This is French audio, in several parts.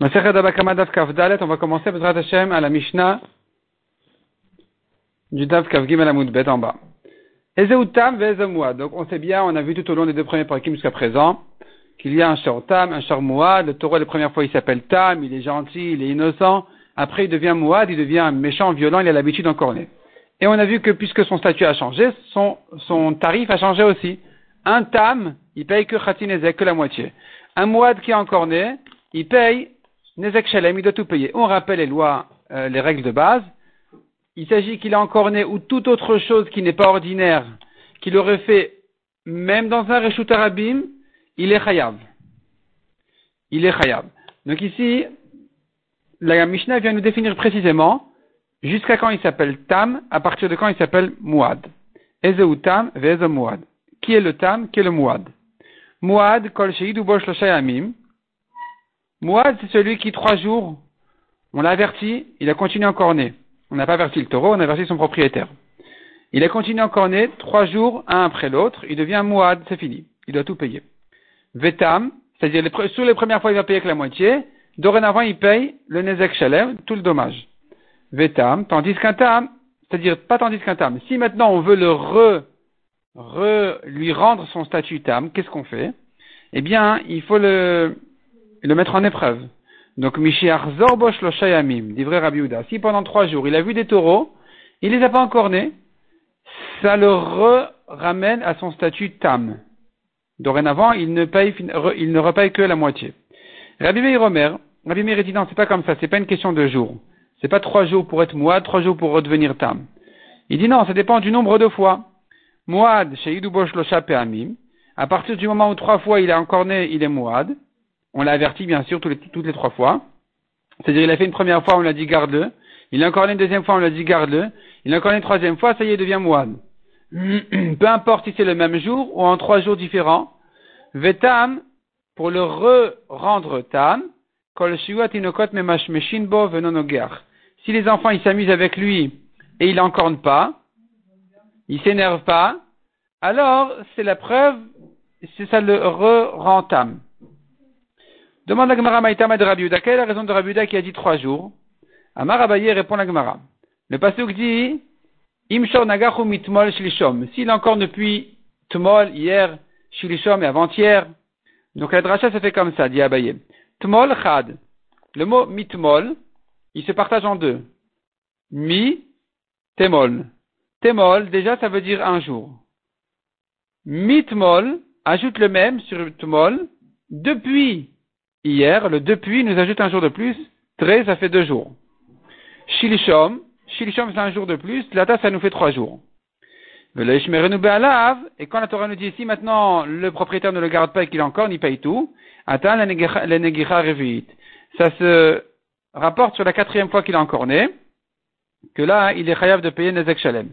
on va commencer Bezrat Hashem à la Mishnah du Dav Kavgim à la Bet en bas. Donc on sait bien, on a vu tout au long des deux premiers parakim jusqu'à présent, qu'il y a un Shor Tam, un Shor Mouad. Le taureau, la première fois, il s'appelle Tam, il est gentil, il est innocent. Après, il devient Mouad, il devient méchant, violent, il a l'habitude d'encorner. Et on a vu que puisque son statut a changé, son, son tarif a changé aussi. Un Tam, il paye que Khatinezek, que la moitié. Un Mouad qui est encorné, il paye Nezek Shalem, il doit tout payer. On rappelle les lois, euh, les règles de base. Il s'agit qu'il a encore né ou toute autre chose qui n'est pas ordinaire, qu'il aurait fait même dans un Reshut Arabim, il est Chayav. Il est Chayav. Donc ici, la Mishnah vient nous définir précisément jusqu'à quand il s'appelle Tam, à partir de quand il s'appelle Muad. Ezeu Tam, Muad. Qui est le Tam, qui est le Muad? Muad, Kol Sheid Bosh Mouad, c'est celui qui, trois jours, on l'a averti, il a continué encore né. On n'a pas averti le taureau, on a averti son propriétaire. Il a continué encore né, trois jours, un après l'autre, il devient Mouad, c'est fini. Il doit tout payer. Vetam, c'est-à-dire sur les premières fois, il va payer que la moitié. Dorénavant, il paye le Nezek Shalem, tout le dommage. Vetam, tandis qu'un tam, c'est-à-dire pas tandis qu'un tam. Si maintenant on veut le re, re, lui rendre son statut tam, qu'est-ce qu'on fait? Eh bien, il faut le, et le mettre en épreuve. Donc, Mishiach Zorbosh lo Shayamim, vrai Rabbi Si pendant trois jours, il a vu des taureaux, il les a pas encore nés, ça le ramène à son statut tam. Dorénavant, il ne il ne repaye que la moitié. Rabbi Meir Omer, Rabbi Meir dit non, c'est pas comme ça, c'est pas une question de jours. C'est pas trois jours pour être moad, trois jours pour redevenir tam. Il dit non, ça dépend du nombre de fois. Moad, chez Bosh lo À partir du moment où trois fois il est encore né, il est moad. On l'a averti, bien sûr, toutes les, trois fois. C'est-à-dire, il a fait une première fois, on l'a dit garde-le. Il a encore une deuxième fois, on l'a dit garde-le. Il a encore une troisième fois, ça y est, il devient moine. Peu importe si c'est le même jour ou en trois jours différents. Vetam, pour le re-rendre tam, Si les enfants, ils s'amusent avec lui et il n'encorne pas, il s'énerve pas, alors c'est la preuve, c'est ça le re-rend tam. Demande la Gemara Maïtama de Rabiuda. Quelle est la raison de Rabiuda qui a dit trois jours? Amar Abaye répond la Gemara. Le pasuk dit Imshor nagachu mitmol shilishom. S'il est encore depuis tmol, hier, shilishom et avant-hier. Donc la dracha se fait comme ça, dit Abaye. Tmol chad. Le mot mitmol, il se partage en deux. Mi, temol. Temol, déjà, ça veut dire un jour. Mitmol, ajoute le même sur tmol, depuis hier, le depuis nous ajoute un jour de plus, 13, ça fait deux jours. Shilishom, Shilishom c'est un jour de plus, Lata ça nous fait trois jours. Et quand la Torah nous dit ici, maintenant, le propriétaire ne le garde pas et qu'il encore, il paye tout. Attends, la Ça se rapporte sur la quatrième fois qu'il a encore né, que là, il est chayav de payer Nezek Shalem.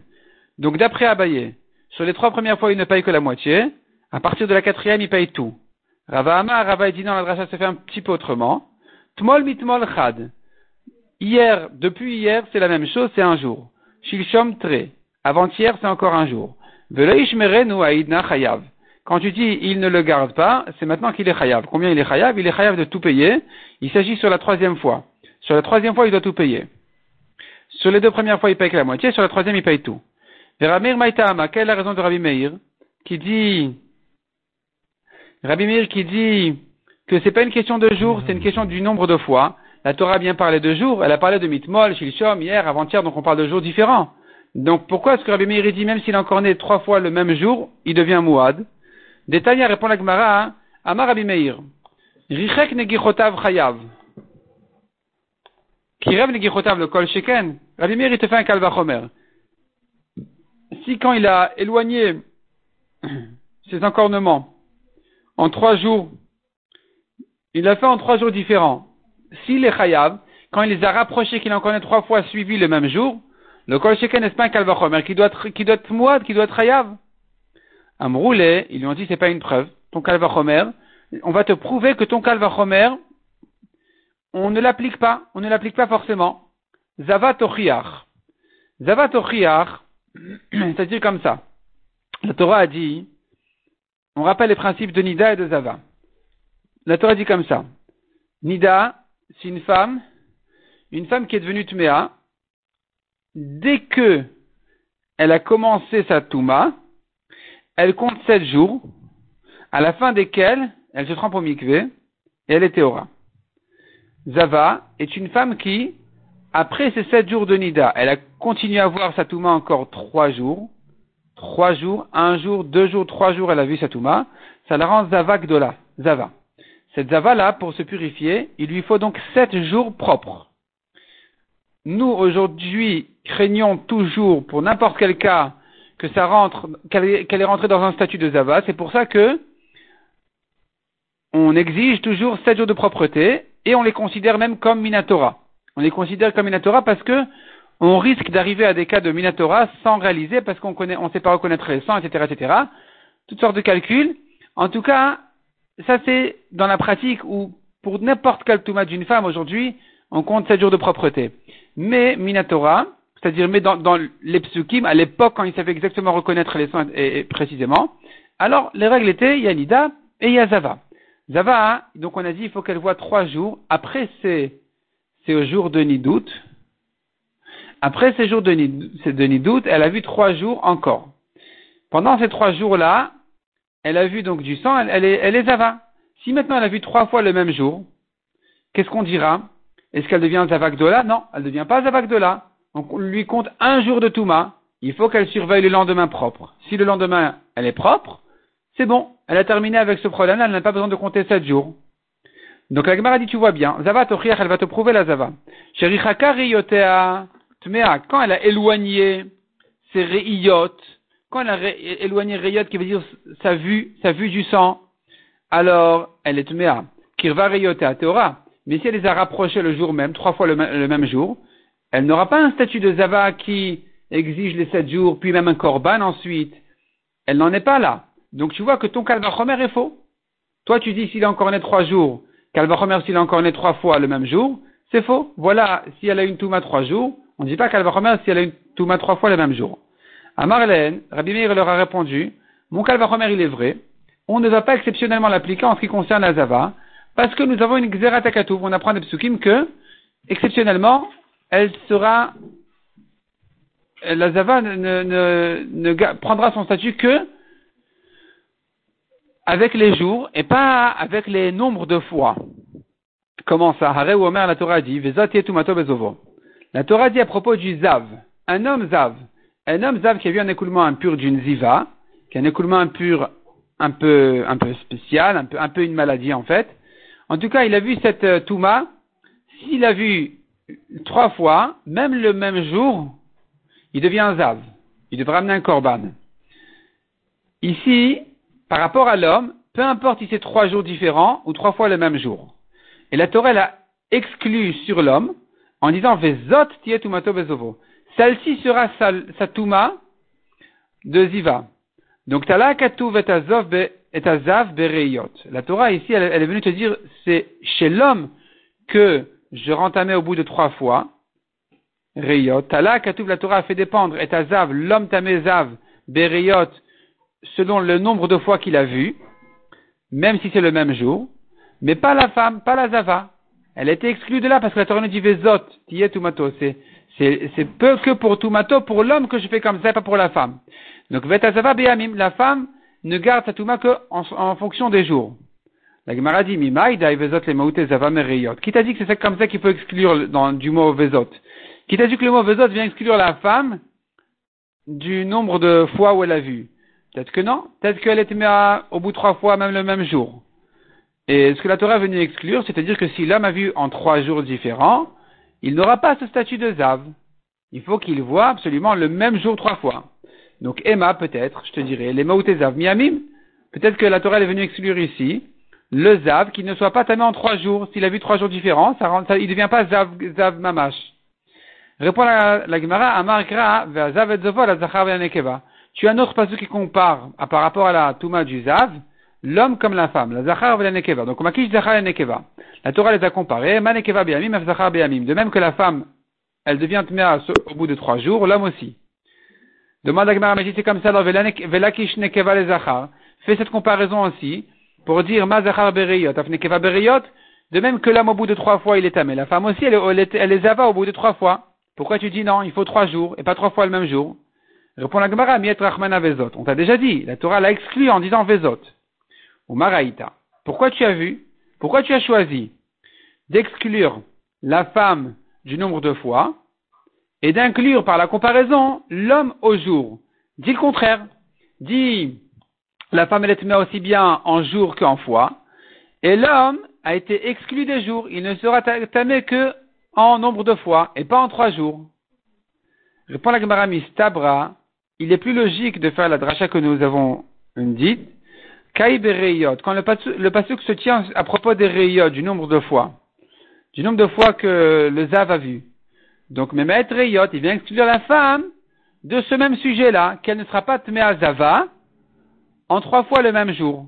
Donc, d'après Abaye, sur les trois premières fois, il ne paye que la moitié. À partir de la quatrième, il paye tout. Rava Amar, Rava dit non, la dracha se fait un petit peu autrement. Tmol mitmol chad. Hier, depuis hier, c'est la même chose, c'est un jour. Shilshom tre. Avant-hier, c'est encore un jour. Veloishmerenu aidna chayav. Quand tu dis il ne le garde pas, c'est maintenant qu'il est chayav. Combien il est chayav? Il est chayav de tout payer. Il s'agit sur la troisième fois. Sur la troisième fois, il doit tout payer. Sur les deux premières fois, il paye que la moitié. Sur la troisième, il paye tout. Veramir Maïtama, quelle est la raison de Rabbi Meir qui dit Rabbi Meir qui dit que c'est pas une question de jours, c'est une question du nombre de fois. La Torah a bien parlé de jours, elle a parlé de mitmol, shilshom, hier, avant-hier, donc on parle de jours différents. Donc pourquoi est-ce que Rabbi Meir dit même s'il est encore né trois fois le même jour, il devient mouad? Détania répond la Gemara. Amar Rabbi Meir, Richek negichotav chayav. Kirev negichotav le kol sheken? Rabbi Meir il te fait un kalvachomer. Si quand il a éloigné ses encornements, en trois jours. Il l'a fait en trois jours différents. S'il est chayav, quand il les a rapprochés, qu'il en connaît trois fois suivi le même jour, le kol sheken n'est pas un kalvachomer qui doit être, qui doit être mouad, qui doit être chayav. Amroulé, ils lui ont dit c'est pas une preuve. Ton kalvachomer, on va te prouver que ton kalvachomer, on ne l'applique pas, on ne l'applique pas forcément. Zavat. Zavat c'est-à-dire comme ça. La Torah a dit, on rappelle les principes de Nida et de Zava. La Torah dit comme ça. Nida, c'est une femme, une femme qui est devenue Tméa, dès que elle a commencé sa Touma, elle compte sept jours, à la fin desquels elle se trempe au mikvé et elle est théora. Zava est une femme qui, après ces sept jours de Nida, elle a continué à voir sa Touma encore trois jours, trois jours, un jour, deux jours, trois jours, elle a vu sa Touma, ça la rend Zava Gdola, Zava. Cette Zava-là, pour se purifier, il lui faut donc sept jours propres. Nous, aujourd'hui, craignons toujours, pour n'importe quel cas, que ça rentre, qu'elle est rentrée dans un statut de Zava. C'est pour ça que on exige toujours sept jours de propreté et on les considère même comme Minatora. On les considère comme Minatora parce que on risque d'arriver à des cas de Minatora sans réaliser parce qu'on connaît, on sait pas reconnaître les sangs, etc., etc. Toutes sortes de calculs. En tout cas, ça c'est dans la pratique où pour n'importe quel touma d'une femme aujourd'hui, on compte sept jours de propreté. Mais Minatora, c'est-à-dire mais dans, dans les psukim, à l'époque quand ils savaient exactement reconnaître les sangs et, précisément, alors les règles étaient Yanida et Yazava. Zava, donc on a dit il faut qu'elle voit trois jours après ces, ces jours de Nidout. Après ces jours de, de Nidout, elle a vu trois jours encore. Pendant ces trois jours-là, elle a vu donc du sang, elle, est, Zava. Si maintenant elle a vu trois fois le même jour, qu'est-ce qu'on dira? Est-ce qu'elle devient Zavakdola Non, elle ne devient pas Zavakdola. Donc on lui compte un jour de Touma. Il faut qu'elle surveille le lendemain propre. Si le lendemain elle est propre, c'est bon. Elle a terminé avec ce problème, elle n'a pas besoin de compter sept jours. Donc la Gemara dit, tu vois bien, Zava elle va te prouver la Zava. Tmea, quand elle a éloigné ses Reiyot, quand elle a éloigné Reyot, qui veut dire sa vue, sa vue du sang, alors elle est Tmea. Kirva Reyotea Teora. Mais si elle les a rapprochés le jour même, trois fois le, même jour, elle n'aura pas un statut de Zava qui exige les sept jours, puis même un Korban ensuite. Elle n'en est pas là. Donc tu vois que ton Kalvachomer est faux. Toi tu dis s'il est encore né trois jours, Kalvachomer s'il est encore né trois fois le même jour, c'est faux. Voilà, si elle a une Touma trois jours, on ne dit pas Kalvachomer si elle a une Touma trois fois le même jour. À Marlène, Rabbi Meir leur a répondu, mon Kalvachomer il est vrai, on ne va pas exceptionnellement l'appliquer en ce qui concerne la Zava, parce que nous avons une Xeratakatouf, on apprend des psukim que, exceptionnellement, elle sera, la Zava ne, ne, prendra son statut que avec les jours et pas avec les nombres de fois. Comment ça? Hare ou Omer, la Torah dit, La Torah dit à propos du Zav, un homme Zav, un homme Zav qui a vu un écoulement impur d'une Ziva, qui a un écoulement impur un peu, un peu spécial, un peu, un peu une maladie en fait. En tout cas, il a vu cette euh, Touma, s'il a vu trois fois, même le même jour, il devient un Zav. Il devra amener un Korban. Ici, par rapport à l'homme, peu importe si c'est trois jours différents ou trois fois le même jour. Et la Torah a exclu sur l'homme en disant Vezot tietumato bezovo. Celle-ci sera sa, touma de Ziva. Donc tala katuv et azav bereyot. La Torah ici, elle, est venue te dire c'est chez l'homme que je rentamais au bout de trois fois. Reyot. La Torah a fait dépendre et l'homme tamezav bereyot selon le nombre de fois qu'il a vu, même si c'est le même jour, mais pas la femme, pas la zava. Elle été exclue de là parce que la Torah nous dit Vezot, tiye tumato. C'est, c'est, peu que pour tumato, pour l'homme que je fais comme ça, pas pour la femme. Donc la femme ne garde sa tuma que en, fonction des jours. La Gemara dit Mimaïda vezot maoute zava mereyot. Qui t'a dit que c'est comme ça qu'il faut exclure dans, du mot vezot? Qui t'a dit que le mot vezot vient exclure la femme du nombre de fois où elle a vu? Peut-être que non. Peut-être qu'elle était au bout trois fois, même le même jour. Et ce que la Torah est venue exclure, c'est-à-dire que si l'homme a vu en trois jours différents, il n'aura pas ce statut de Zav. Il faut qu'il voit absolument le même jour trois fois. Donc Emma, peut-être, je te dirais, les ou Zav, Miamim, peut-être que la Torah est venue exclure ici le Zav qui ne soit pas tamé en trois jours. S'il a vu trois jours différents, ça ça, il ne devient pas Zav, Zav Mamash. Répond la, la Gemara, Amar Gra, Zav et Zovo, la Zachar. Tu as un autre passage qui compare à, par rapport à la Touma du Zav, l'homme comme la femme, la Zachar et la Nekeva. Donc, Makish Zachar et Nekeva. La Torah les a comparés, Ma Nekeva Be'amim, Zachar Be'amim. De même que la femme, elle devient Tmea au bout de trois jours, l'homme aussi. Demande à Gemara, mais c'est comme ça, alors Velakish Nekeva les Zachar. Fais cette comparaison aussi, pour dire Ma Zachar Af Nekeva De même que l'homme au bout de trois fois il est tamé. La femme aussi elle, les ava au bout de trois fois. Pourquoi tu dis non, il faut trois jours et pas trois fois le même jour? Répond la Gemara. On t'a déjà dit, la Torah l'a exclu en disant Vezot. Ou Maraïta. Pourquoi tu as vu Pourquoi tu as choisi d'exclure la femme du nombre de fois et d'inclure par la comparaison l'homme au jour? Dis le contraire. Dis la femme elle est aussi bien en jour qu'en fois et l'homme a été exclu des jours. Il ne sera tamé que en nombre de fois et pas en trois jours. Répond la Gemara Mistabra il est plus logique de faire la dracha que nous avons dite, Kaïbe quand le, pasuk, se tient à propos des reyot, du nombre de fois, du nombre de fois que le Zav a vu. Donc, Mehmet Reyot, il vient exclure la femme de ce même sujet-là, qu'elle ne sera pas à Zava en trois fois le même jour.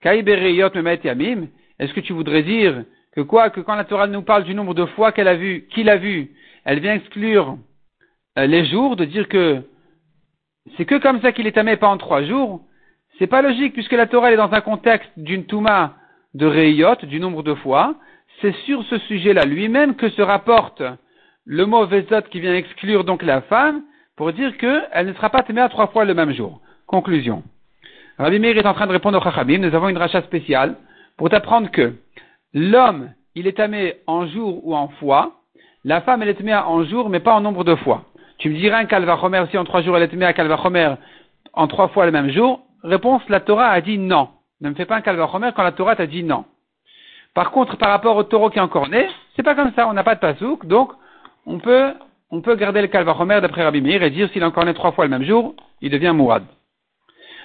Kaïbe Reyot Mehmet Yamim, est-ce que tu voudrais dire que quoi, que quand la Torah nous parle du nombre de fois qu'elle a vu, qu'il a vu, elle vient exclure euh, les jours, de dire que c'est que comme ça qu'il est tamé pas en trois jours, c'est pas logique puisque la Torah est dans un contexte d'une touma de Reyot, du nombre de fois. C'est sur ce sujet-là lui-même que se rapporte le mot Vezot qui vient exclure donc la femme pour dire qu'elle ne sera pas tamée à trois fois le même jour. Conclusion. Rabbi Meir est en train de répondre au Chachamim. Nous avons une rachat spéciale pour t'apprendre que l'homme, il est tamé en jour ou en fois. La femme, elle est tamée en jour, mais pas en nombre de fois. Tu me diras un Kalvachomer, si en trois jours elle est mis à Kalvachomer en trois fois le même jour. Réponse, la Torah a dit non. Ne me fais pas un Kalvachomer quand la Torah t'a dit non. Par contre, par rapport au taureau qui est encore né, c'est pas comme ça, on n'a pas de pasouk, donc on peut, on peut garder le Kalvachomer d'après Rabbi Meir et dire s'il est encore né trois fois le même jour, il devient Mouad.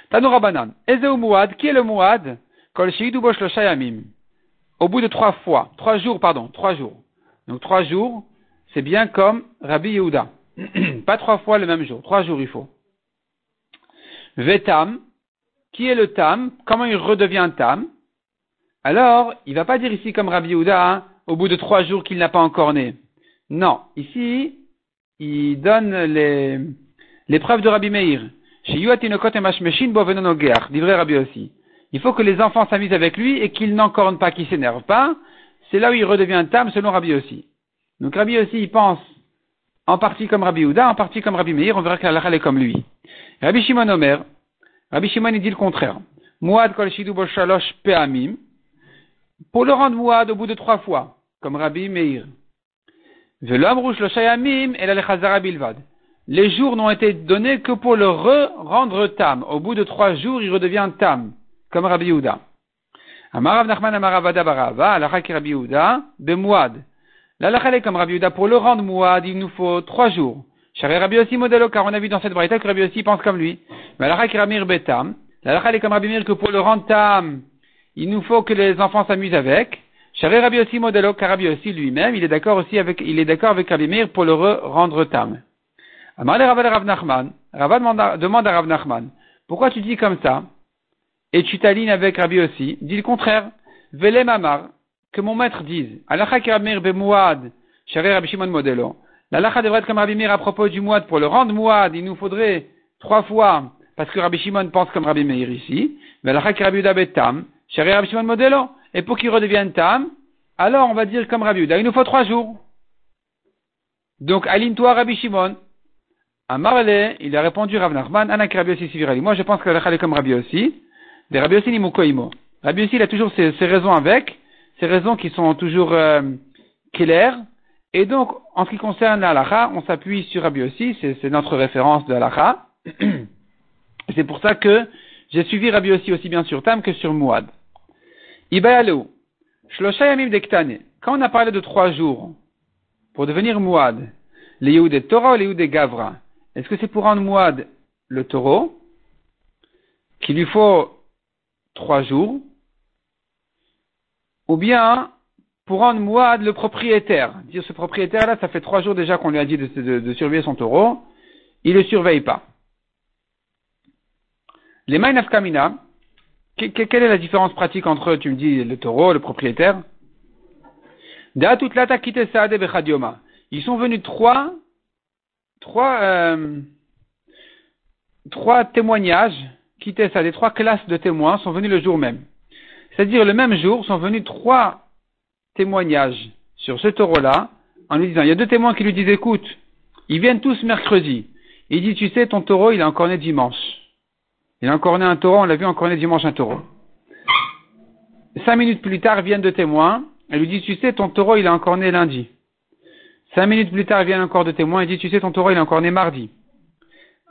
Tanoura Banan. Ezeu Mouad, qui est le Mouad? Kol Au bout de trois fois, trois jours, pardon, trois jours. Donc trois jours, c'est bien comme Rabbi Yehuda. pas trois fois le même jour, trois jours il faut. Vetam, qui est le tam Comment il redevient tam Alors, il va pas dire ici comme Rabbi Yehuda, hein, au bout de trois jours qu'il n'a pas encore né. Non, ici, il donne les, preuves de Rabbi Meir. Chez Rabbi aussi. Il faut que les enfants s'amusent avec lui et qu'ils n'encornent pas, qu'ils s'énervent pas. C'est là où il redevient tam selon Rabbi aussi. Donc Rabbi aussi, il pense en partie comme Rabbi Houda, en partie comme Rabbi Meir, on verra que la est comme lui. Rabbi Shimon Omer, Rabbi Shimon il dit le contraire. Mouad kol shidu shalosh pe'amim, pour le rendre mouad au bout de trois fois, comme Rabbi Meir. Velom rouge lo shayamim et la bilvad. Les jours n'ont été donnés que pour le re-rendre tam. Au bout de trois jours, il redevient tam, comme Rabbi Houda. Amarav Nachman Amaravada Barava, alakha ki Rabbi Houda, bemouad. La est comme Rabbi Yuda, pour le rendre mouad, il nous faut trois jours. Rabbi aussi modèle, car on a vu dans cette braïta que Rabbi aussi pense comme lui. Mais la Ramir betam. La est comme Rabbi Mir que pour le rendre tam, il nous faut que les enfants s'amusent avec. Charé Rabbi aussi modèle, car Rabbi aussi lui-même, il est d'accord aussi avec, il est d'accord avec Rabbi Mir pour le rendre tam. Amar Rav Nachman. Rav demande à Rav Nachman. Pourquoi tu dis comme ça? Et tu t'alignes avec Rabbi aussi? Dis le contraire. Vele Mamar que mon maître dise, Alacha Rabbi bemouad, Sharé Rabbi Shimon modelo. L'alacha devrait être comme Rabbi Meir à propos du mouad. Pour le rendre mouad, il nous faudrait trois fois, parce que Rabbi Shimon pense comme Rabbi Meir ici. Mais l'alacha Rabbi Yuda betam, Sharé Rabbi Shimon modelo. Et pour qu'il redevienne tam, alors on va dire comme Rabbi Yuda, il nous faut trois jours. Donc, aligne-toi Rabbi Shimon. Amarle, il a répondu Rav Nachman, Anak Rabbi aussi Sivirali. Moi, je pense que l'alacha est comme Rabbi aussi. Des Rabbi aussi ni Mukoimo. Rabbi aussi, il a toujours ses, ses raisons avec ces raisons qui sont toujours euh, claires. Et donc, en ce qui concerne l'alaha, on s'appuie sur Rabbi aussi, c'est notre référence de l'alaha. c'est pour ça que j'ai suivi Rabbi aussi aussi bien sur Tam que sur Mouad. Ibayalou, Shloshayamim Dektane. Quand on a parlé de trois jours pour devenir Mouad, les des Torah ou les des Gavra, est-ce que c'est pour rendre Mouad le taureau, qu'il lui faut trois jours, ou bien pour rendre mouad le propriétaire. Dire ce propriétaire-là, ça fait trois jours déjà qu'on lui a dit de, surveiller son taureau, il ne le surveille pas. Les kamina, quelle est la différence pratique entre, tu me dis, le taureau, le propriétaire? Ils sont venus trois, trois, euh, trois témoignages, quitter ça, les trois classes de témoins sont venus le jour même. C'est-à-dire le même jour sont venus trois témoignage sur ce taureau-là en lui disant, il y a deux témoins qui lui disent, écoute, ils viennent tous mercredi. il dit, tu sais, ton taureau, il est encore né dimanche. Il a encore né un taureau, on l'a vu encore né dimanche un taureau. Cinq minutes plus tard, viennent deux témoins, et lui dit, tu sais, ton taureau, il est encore né lundi. Cinq minutes plus tard, vient encore deux témoins, et dit, tu sais, ton taureau, il est encore né mardi.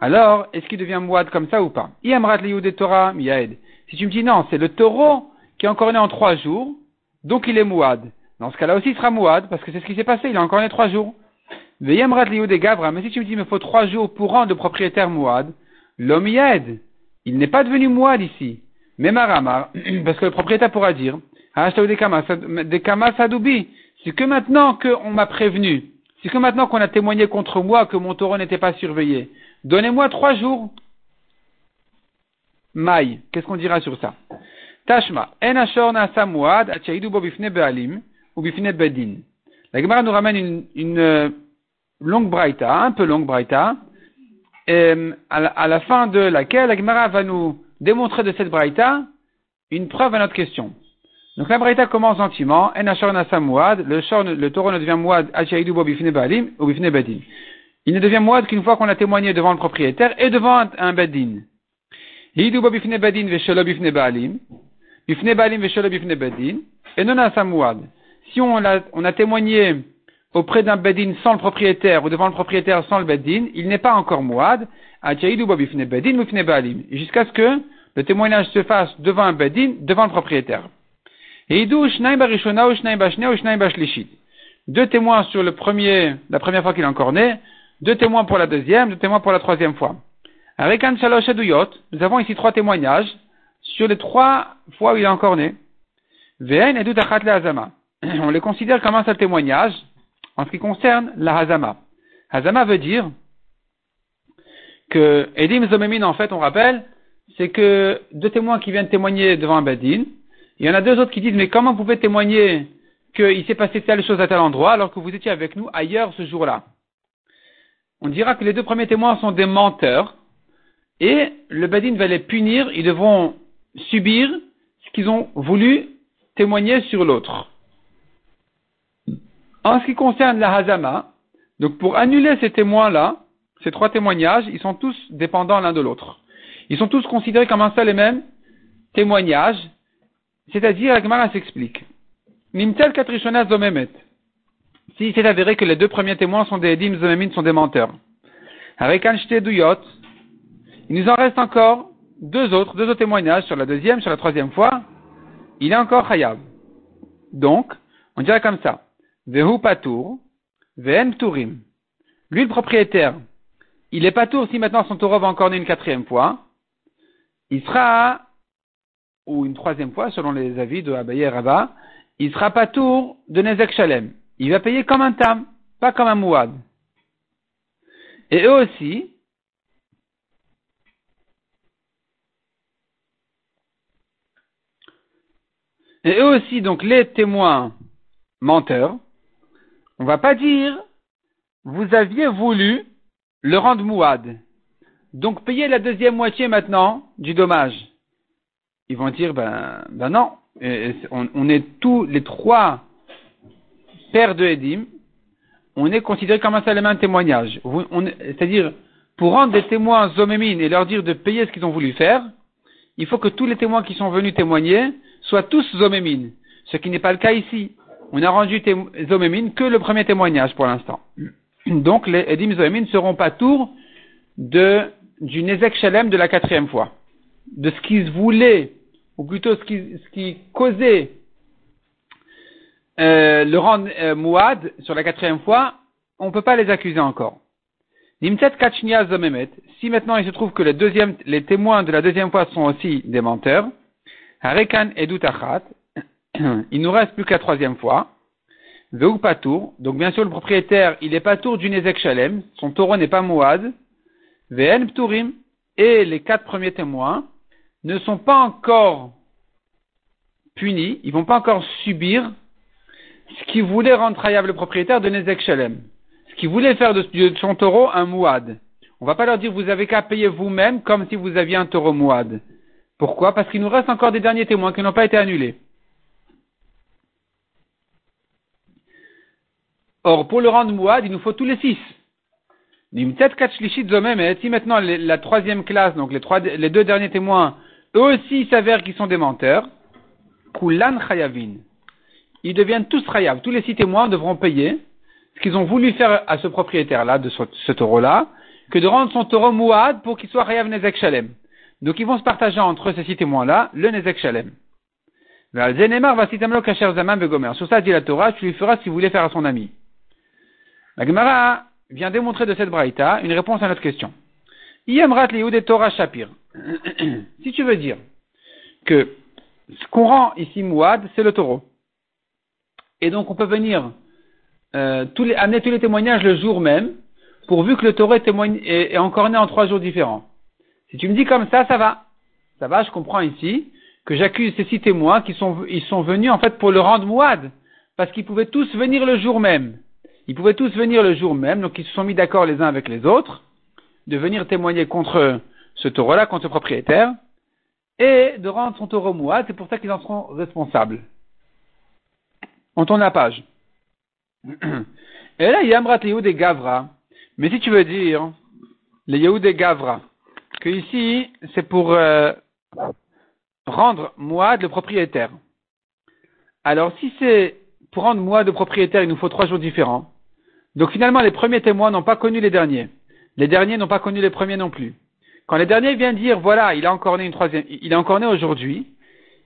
Alors, est-ce qu'il devient mouad comme ça ou pas? Si tu me dis non, c'est le taureau qui est encore né en trois jours, donc il est mouad. Dans ce cas-là aussi, il sera mouad, parce que c'est ce qui s'est passé, il a encore né trois jours. Mais si tu me dis, il faut trois jours pour rendre le propriétaire mouad, l'homme il n'est pas devenu mouad ici. Mais maramar, parce que le propriétaire pourra dire, c'est que maintenant qu'on m'a prévenu, c'est que maintenant qu'on a témoigné contre moi que mon taureau n'était pas surveillé, donnez-moi trois jours. Maï, qu'est-ce qu'on dira sur ça? Tashma, en ashor na samouad, bo bifne be'alim, ou bifne bedin. La Gemara nous ramène une, euh, longue braïta, un peu longue braïta, à, la, à la fin de laquelle la Gemara va nous démontrer de cette braïta une preuve à notre question. Donc la braïta commence gentiment, en na samouad, le, le taureau ne devient mouad, be'alim, ou bedin. Il ne devient mouad qu'une fois qu'on a témoigné devant le propriétaire et devant un, un bedin. Bifne bedin, bifne be'alim, bifne veshelo bifne bedin, et non si on a, on a témoigné auprès d'un bedin sans le propriétaire ou devant le propriétaire sans le bedin, il n'est pas encore mouad, jusqu'à ce que le témoignage se fasse devant un bedin, devant le propriétaire. Deux témoins sur le premier, la première fois qu'il est encore né, deux témoins pour la deuxième, deux témoins pour la troisième fois. Avec un nous avons ici trois témoignages sur les trois fois où il est encore né. on les considère comme un seul témoignage en ce qui concerne la Hazama. Hazama veut dire que Edim Zomemin, en fait, on rappelle, c'est que deux témoins qui viennent témoigner devant un Badin, il y en a deux autres qui disent, mais comment vous pouvez témoigner qu'il s'est passé telle chose à tel endroit alors que vous étiez avec nous ailleurs ce jour-là? On dira que les deux premiers témoins sont des menteurs et le Badin va les punir, ils devront subir ce qu'ils ont voulu témoigner sur l'autre. En ce qui concerne la Hazama, donc pour annuler ces témoins-là, ces trois témoignages, ils sont tous dépendants l'un de l'autre. Ils sont tous considérés comme un seul et même témoignage, c'est-à-dire, la Gemara s'explique. Nimtel Katrishona Zomemet. Si c'est avéré que les deux premiers témoins sont des Edim Zomemin, sont des menteurs. Avec Anshte il nous en reste encore deux autres, deux autres témoignages sur la deuxième, sur la troisième fois. Il est encore Hayab. Donc, on dirait comme ça. Vehu patour, ve'en turim. Lui, le propriétaire, il est patour si maintenant son taureau va encore naître une quatrième fois. Il sera, ou une troisième fois, selon les avis de Abaye et Rabat, il sera patour de Nezek Shalem. Il va payer comme un tam, pas comme un mouad. Et eux aussi, et eux aussi, donc les témoins menteurs, on va pas dire, vous aviez voulu le rendre mouad. Donc payez la deuxième moitié maintenant du dommage. Ils vont dire, ben, ben non, on, est tous les trois pères de Edim, on est considéré comme un même témoignage. C'est-à-dire, pour rendre des témoins zomémines et leur dire de payer ce qu'ils ont voulu faire, il faut que tous les témoins qui sont venus témoigner soient tous zomémines. Ce qui n'est pas le cas ici on a rendu Zomémine que le premier témoignage pour l'instant. Donc les Edim Zomémine seront pas tour de, du Nezek Shalem de la quatrième fois. De ce qu'ils voulaient, ou plutôt ce qui, ce causait euh, le rendre euh, Mouad sur la quatrième fois, on ne peut pas les accuser encore. Kachnia Zomemet, si maintenant il se trouve que les, les témoins de la deuxième fois sont aussi des menteurs, Harekan Edutachat, il nous reste plus que la troisième fois. Veu patour. Donc bien sûr le propriétaire, il est patour du Nezek Shalem. Son taureau n'est pas Mouad. Ve'en Pturim. Et les quatre premiers témoins ne sont pas encore punis. Ils vont pas encore subir ce qui voulait rendre trayable le propriétaire de Nezek Shalem. Ce qui voulait faire de son taureau un Mouad. On va pas leur dire vous avez qu'à payer vous-même comme si vous aviez un taureau Mouad. Pourquoi? Parce qu'il nous reste encore des derniers témoins qui n'ont pas été annulés. Or, pour le rendre mouad, il nous faut tous les six. Si maintenant la troisième classe, donc les, deux derniers témoins, eux aussi s'avèrent qu'ils sont des menteurs, kulan chayavin. Ils deviennent tous chayav. Tous les six témoins devront payer ce qu'ils ont voulu faire à ce propriétaire-là, de ce, taureau-là, que de rendre son taureau mouad pour qu'il soit chayav nezek shalem. Donc ils vont se partager entre ces six témoins-là le nezek shalem. Sur ça dit la Torah, tu lui feras si vous voulez faire à son ami. La Gemara vient démontrer de cette braïta une réponse à notre question. Yemrat de Torah Shapir. si tu veux dire que ce qu'on rend ici mouad, c'est le taureau. Et donc on peut venir euh, tous les, amener tous les témoignages le jour même, pourvu que le taureau est, est, encore né en trois jours différents. Si tu me dis comme ça, ça va. Ça va, je comprends ici que j'accuse ces six témoins qui sont, ils sont venus en fait pour le rendre mouad, parce qu'ils pouvaient tous venir le jour même. Ils pouvaient tous venir le jour même, donc ils se sont mis d'accord les uns avec les autres, de venir témoigner contre ce taureau-là, contre ce propriétaire, et de rendre son taureau mouad, c'est pour ça qu'ils en seront responsables. On tourne la page. Et là, il y a Amrat des Gavra. Mais si tu veux dire, les Yahou des Gavra, que ici, c'est pour euh, rendre moi le propriétaire. Alors, si c'est pour rendre moi de propriétaire, il nous faut trois jours différents. Donc finalement, les premiers témoins n'ont pas connu les derniers. Les derniers n'ont pas connu les premiers non plus. Quand les derniers viennent dire, voilà, il a encore né une troisième, il a encore né aujourd'hui,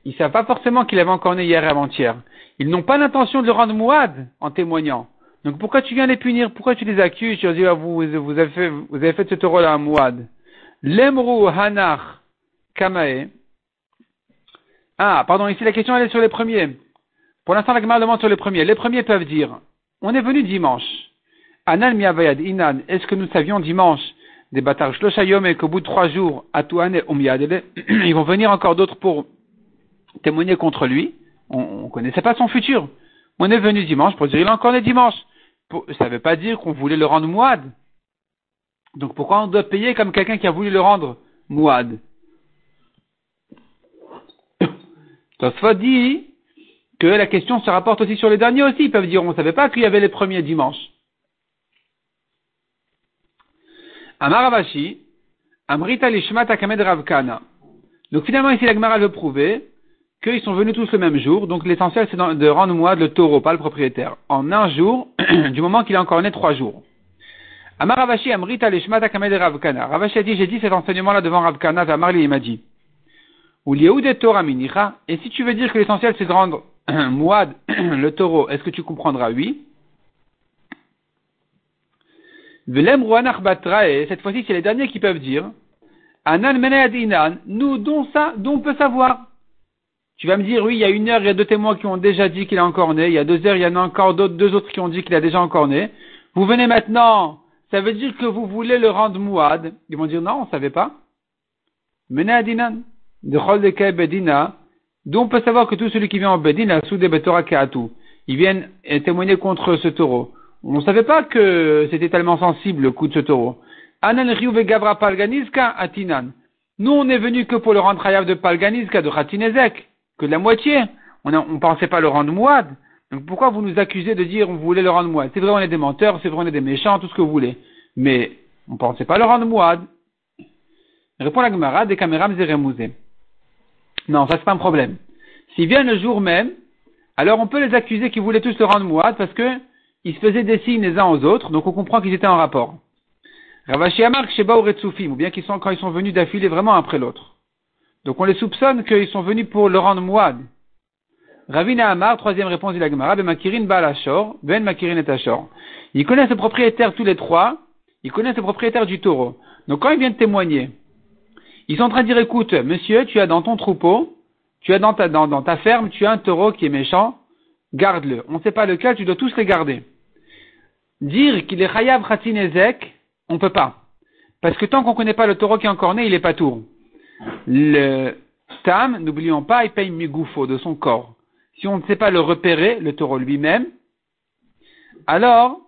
ils savent pas forcément qu'il avait encore né hier et avant-hier. Ils n'ont pas l'intention de le rendre mouad en témoignant. Donc pourquoi tu viens les punir? Pourquoi tu les accuses? Tu leur dis, ah, vous, vous, avez fait, vous avez fait ce taureau-là un mouad. Lemru hanar kamae. Ah, pardon, ici la question elle est sur les premiers. Pour l'instant, la Gemara demande sur les premiers. Les premiers peuvent dire, on est venu dimanche. Anan miavayad inan, est-ce que nous savions dimanche des bâtards shloshayom et qu'au bout de trois jours, atuane umyadele, ils vont venir encore d'autres pour témoigner contre lui? On ne connaissait pas son futur. On est venu dimanche pour dire il est encore né dimanche. ça ne veut pas dire qu'on voulait le rendre mouad. Donc pourquoi on doit payer comme quelqu'un qui a voulu le rendre mouad? Tosfot dit que la question se rapporte aussi sur les derniers aussi. Ils peuvent dire on ne savait pas qu'il y avait les premiers dimanches. Amaravashi, Amrita Lishmat Akamed Ravkana. Donc finalement ici la Gemara veut prouver qu'ils sont venus tous le même jour, donc l'essentiel c'est de rendre moi le taureau, pas le propriétaire, en un jour, du moment qu'il est encore né trois jours. Amar Ravashi Amrita Lishmata Kamed Ravkana. Ravashi a dit, j'ai dit cet enseignement-là devant Ravkana, et Amarli, il m'a dit, et si tu veux dire que l'essentiel c'est de rendre Mouad, le taureau, est-ce que tu comprendras? Oui? Velem et cette fois-ci c'est les derniers qui peuvent dire, Anan Menadinan, nous, dont ça, dont on peut savoir. Tu vas me dire, oui, il y a une heure, il y a deux témoins qui ont déjà dit qu'il est encore né. Il y a deux heures, il y en a encore d'autres, deux autres qui ont dit qu'il a déjà encore né. Vous venez maintenant, ça veut dire que vous voulez le rendre mouad. Ils vont dire, non, on ne savait pas. Menadinan, de Bedina, d'où on peut savoir que tout celui qui vient en Bedina, sous des ils viennent témoigner contre ce taureau. On ne savait pas que c'était tellement sensible le coup de ce taureau. Anan Palganizka Atinan. Nous, on est venu que pour le rendre hayav de Palganizka, de Khatinezek que de la moitié. On ne pensait pas le rendre mouad. Donc pourquoi vous nous accusez de dire on voulait le rendre mouad? C'est vrai, on est des menteurs, c'est vrai, on est des méchants, tout ce que vous voulez. Mais on ne pensait pas le rendre mouad. Répond la Gemara des caméras zéremouzé. Non, ça c'est pas un problème. S'ils viennent le jour même, alors on peut les accuser qu'ils voulaient tous le rendre mouad parce que ils se faisaient des signes les uns aux autres, donc on comprend qu'ils étaient en rapport. Ravashi Amar Sheba ou ou bien qu'ils sont, quand ils sont venus d'affilée vraiment après l'autre. Donc on les soupçonne qu'ils sont venus pour le rendre mouad. Ravina Amar, troisième réponse de la Gemara, ben Makirin Balashor, Ben Makirin et Ashor. Ils connaissent le propriétaire tous les trois, ils connaissent le propriétaire du taureau. Donc quand ils viennent témoigner, ils sont en train de dire, écoute, monsieur, tu as dans ton troupeau, tu as dans ta, dans, ta ferme, tu as un taureau qui est méchant, garde-le. On ne sait pas lequel, tu dois tous les garder. Dire qu'il est Chayav Khatinezek, on ne peut pas. Parce que tant qu'on ne connaît pas le taureau qui est encore né, il est pas tour. Le tam, n'oublions pas, il paye migoufo de son corps. Si on ne sait pas le repérer, le taureau lui-même, alors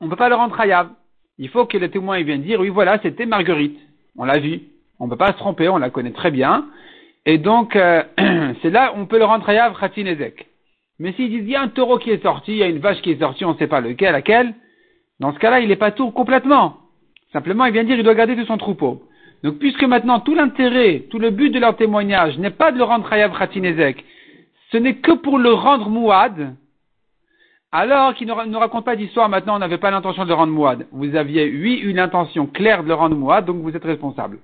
on ne peut pas le rendre hayav. Il faut que le témoin vienne dire, oui voilà, c'était Marguerite. On l'a vu. On ne peut pas se tromper, on la connaît très bien. Et donc, euh, c'est là on peut le rendre hayav khatinezek. Mais s'ils disent, il y a un taureau qui est sorti, il y a une vache qui est sortie, on ne sait pas lequel, laquelle, dans ce cas-là, il n'est pas tour complètement. Simplement, il vient dire, il doit garder tout son troupeau. Donc, puisque maintenant, tout l'intérêt, tout le but de leur témoignage n'est pas de le rendre Chayav Khatinezek, ce n'est que pour le rendre Mouad, alors qu'il ne, raconte pas d'histoire, maintenant on n'avait pas l'intention de le rendre Mouad. Vous aviez, oui, une intention claire de le rendre Mouad, donc vous êtes responsable.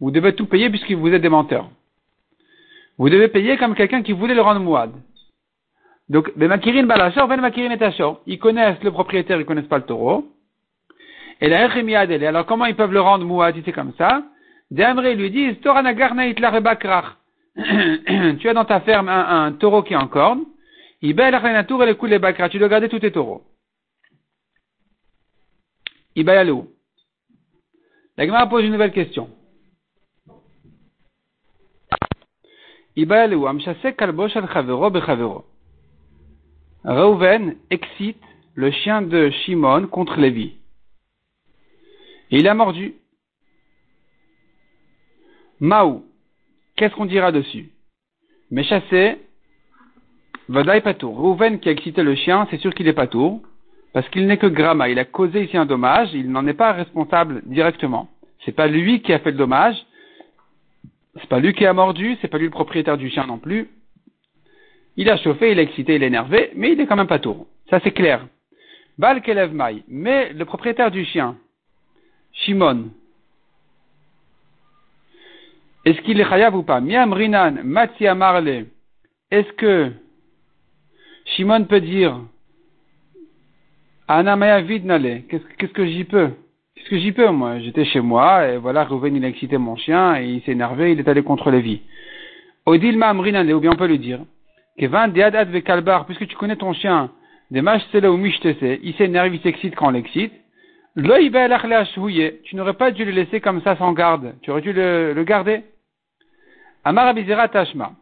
Vous devez tout payer puisque vous êtes des menteurs. Vous devez payer comme quelqu'un qui voulait le rendre Mouad. Donc, Makirin Balachor, Ben Makirin et Ils connaissent le propriétaire, ils connaissent pas le taureau. Et la alors comment ils peuvent le rendre Mouad c'est comme ça? D'Amré lui dit, tu as dans ta ferme un, taureau qui est en corne. Tu dois garder tous tes taureaux. où La Gemara pose une nouvelle question. Reuven excite le chien de Shimon contre Lévi. Et il a mordu. Maou, qu'est-ce qu'on dira dessus? Mais chassé, Vadaï Patour. Rouven qui a excité le chien, c'est sûr qu'il est Patour, parce qu'il n'est que Grama. Il a causé ici un dommage, il n'en est pas responsable directement. C'est pas lui qui a fait le dommage, c'est pas lui qui a mordu, c'est pas lui le propriétaire du chien non plus. Il a chauffé, il a excité, il a énervé, mais il est quand même Patour. Ça c'est clair. Bal Kelev Mai. Mais le propriétaire du chien, Shimon. Est-ce qu'il est chayav ou pas? Miam Rinan, Matsia Marle. Est-ce que Shimon peut dire Anamaya Vidnale Qu'est-ce que j'y peux? Qu'est-ce que j'y peux, moi? J'étais chez moi, et voilà, Rouven, il a excité mon chien, et il s'est énervé, il est allé contre Lévi. Odil Mamrinale, ou bien on peut lui dire puisque tu connais ton chien, des ou il s'énerve, il s'excite quand on l'excite. Tu n'aurais pas dû le laisser comme ça sans garde. Tu aurais dû le, garder. Amar Tashma.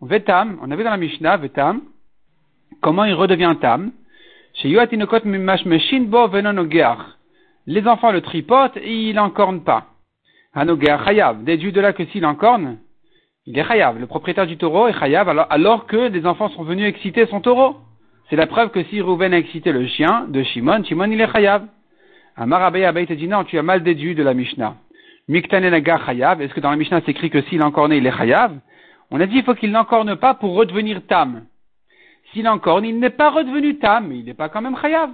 Vetam, on a vu dans la Mishnah, Vetam, comment il redevient Tam. Les enfants le tripotent et il n'encorne pas. Hanogeach Chayav. Déduit de là que s'il encorne, il est Chayav. Le propriétaire du taureau est Chayav alors, que les enfants sont venus exciter son taureau. C'est la preuve que si Rouven a excité le chien de Shimon, Shimon il est Chayav. Amar Abaye te dit non, tu as mal déduit de la Mishnah. Miktane Naga Chayav, est-ce que dans la Mishnah c'est écrit que s'il encorné, il est Chayav? On a dit il faut qu'il n'encorne pas pour redevenir Tam. S'il encorne, il n'est pas redevenu Tam, il n'est pas quand même Chayav.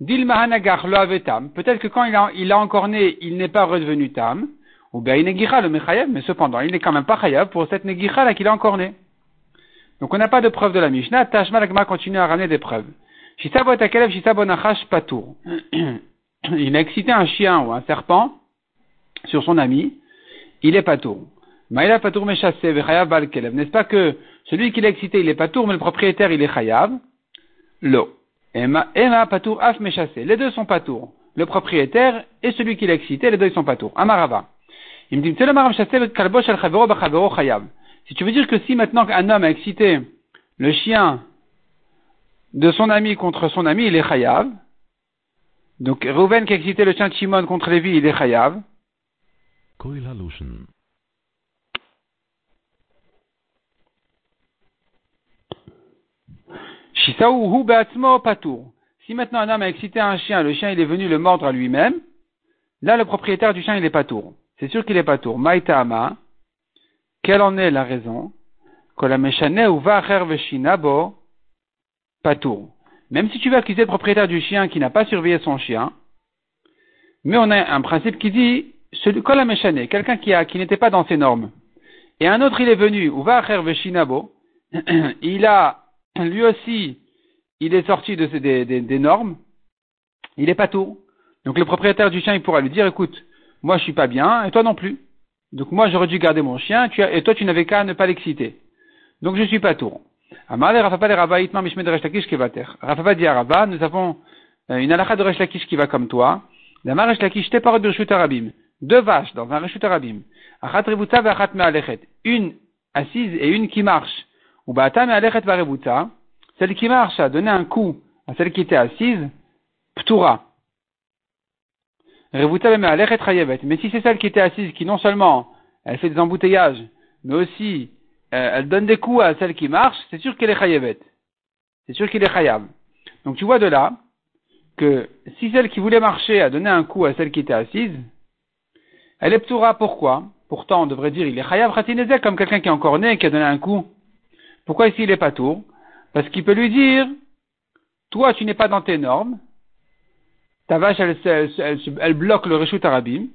Dil Mahanagar lo Tam. Peut-être que quand il a, il a encorné, il n'est pas redevenu Tam. Ou bien il est le Mechayav, mais cependant, il n'est quand même pas Chayav pour cette Negicha là qu'il a encorné. Donc on n'a pas de preuve de la Mishnah. Tashma Lagma continue à ramener des preuves. Nachash Patour. il a excité un chien ou un serpent sur son ami, il est patour. Maïla patour chassé, N'est-ce pas que celui qui l'a excité, il est patour, mais le propriétaire, il est chayav? Lo. Emma, patour af chassé. Les deux sont patour. Le propriétaire et celui qui l'a excité, les deux sont patour. Amarava. Il me dit, Si tu veux dire que si maintenant un homme a excité le chien de son ami contre son ami, il est chayav, donc, Rouven qui a excité le chien de Shimon contre Lévi, il est chayav. Si maintenant un homme a excité un chien, le chien il est venu le mordre à lui-même, là le propriétaire du chien il est patour. C'est sûr qu'il est patour. Maïtama, quelle en est la raison? Même si tu veux accuser le propriétaire du chien qui n'a pas surveillé son chien, mais on a un principe qui dit, quelqu'un qui, qui n'était pas dans ses normes, et un autre il est venu, il a, lui aussi, il est sorti de des, normes, il est pas tout. Donc le propriétaire du chien, il pourra lui dire, écoute, moi je suis pas bien, et toi non plus. Donc moi j'aurais dû garder mon chien, et toi tu n'avais qu'à ne pas l'exciter. Donc je suis pas tout. Rafapa dit à Rabba, nous avons euh, une halakha de Resh Lakish qui va comme toi. La Resh Lakish, te parle de Reshut Arabim. Deux vaches dans un Reshut Arabim. Achat Rebuta ve Achat Me'alechet. Une assise et une qui marche. Ou Ba'ata Me'alechet va Rebuta. Celle qui marche a donné un coup à celle qui était assise. Ptura. Chayevet. Mais si c'est celle qui était assise qui non seulement elle fait des embouteillages, mais aussi euh, elle donne des coups à celle qui marche, c'est sûr qu'elle est chayavet. C'est sûr qu'il est chayab. Donc tu vois de là que si celle qui voulait marcher a donné un coup à celle qui était assise, elle est ptoura. Pourquoi? Pourtant, on devrait dire il est chayav khatinezek comme quelqu'un qui est encore né et qui a donné un coup. Pourquoi ici il est pas tour? Parce qu'il peut lui dire toi tu n'es pas dans tes normes, ta vache elle, elle, bloque le reshut arabim,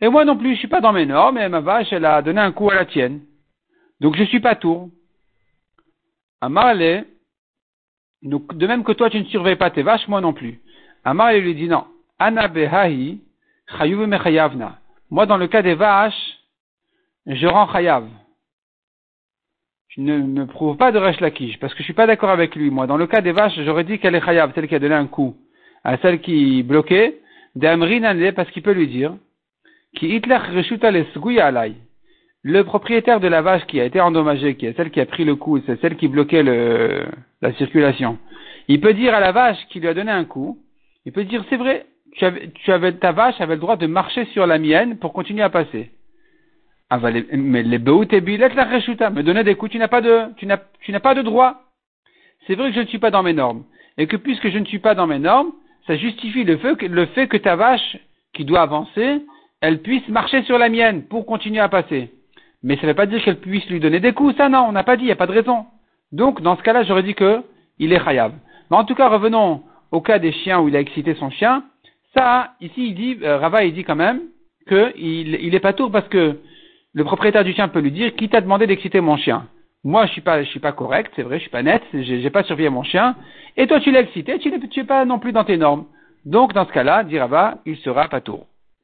et moi non plus je suis pas dans mes normes et ma vache elle a donné un coup à la tienne. Donc je suis pas tour. Amarale, donc de même que toi tu ne surveilles pas tes vaches, moi non plus. Amarale lui dit non. Ana behahi mechayavna. Moi dans le cas des vaches, je rends chayav. Je ne me prouve pas de Resh parce que je suis pas d'accord avec lui. Moi, dans le cas des vaches, j'aurais dit qu'elle est chayav, celle qui a donné un coup à celle qui bloquait, d'Amrin parce qu'il peut lui dire, qui Le propriétaire de la vache qui a été endommagée, qui est celle qui a pris le coup, c'est celle qui bloquait le, la circulation. Il peut dire à la vache qui lui a donné un coup, il peut dire, c'est vrai, tu avais, tu avais, ta vache avait le droit de marcher sur la mienne pour continuer à passer. Ah, bah, mais les la me donner des coups, tu n'as pas de, tu n'as, tu n'as pas de droit. C'est vrai que je ne suis pas dans mes normes. Et que puisque je ne suis pas dans mes normes, ça justifie le fait, que, ta vache, qui doit avancer, elle puisse marcher sur la mienne pour continuer à passer. Mais ça ne veut pas dire qu'elle puisse lui donner des coups, ça non, on n'a pas dit, il n'y a pas de raison. Donc, dans ce cas-là, j'aurais dit que il est chayav. Mais en tout cas, revenons au cas des chiens où il a excité son chien. Ça, ici, il dit, euh, Rava, il dit quand même qu'il il pas tour parce que le propriétaire du chien peut lui dire qui t'a demandé d'exciter mon chien? Moi, je suis pas, je suis pas correct, c'est vrai, je suis pas net, j'ai pas surveillé mon chien. Et toi, tu l'as excité, tu n'es pas non plus dans tes normes. Donc, dans ce cas-là, dit il sera pas tour.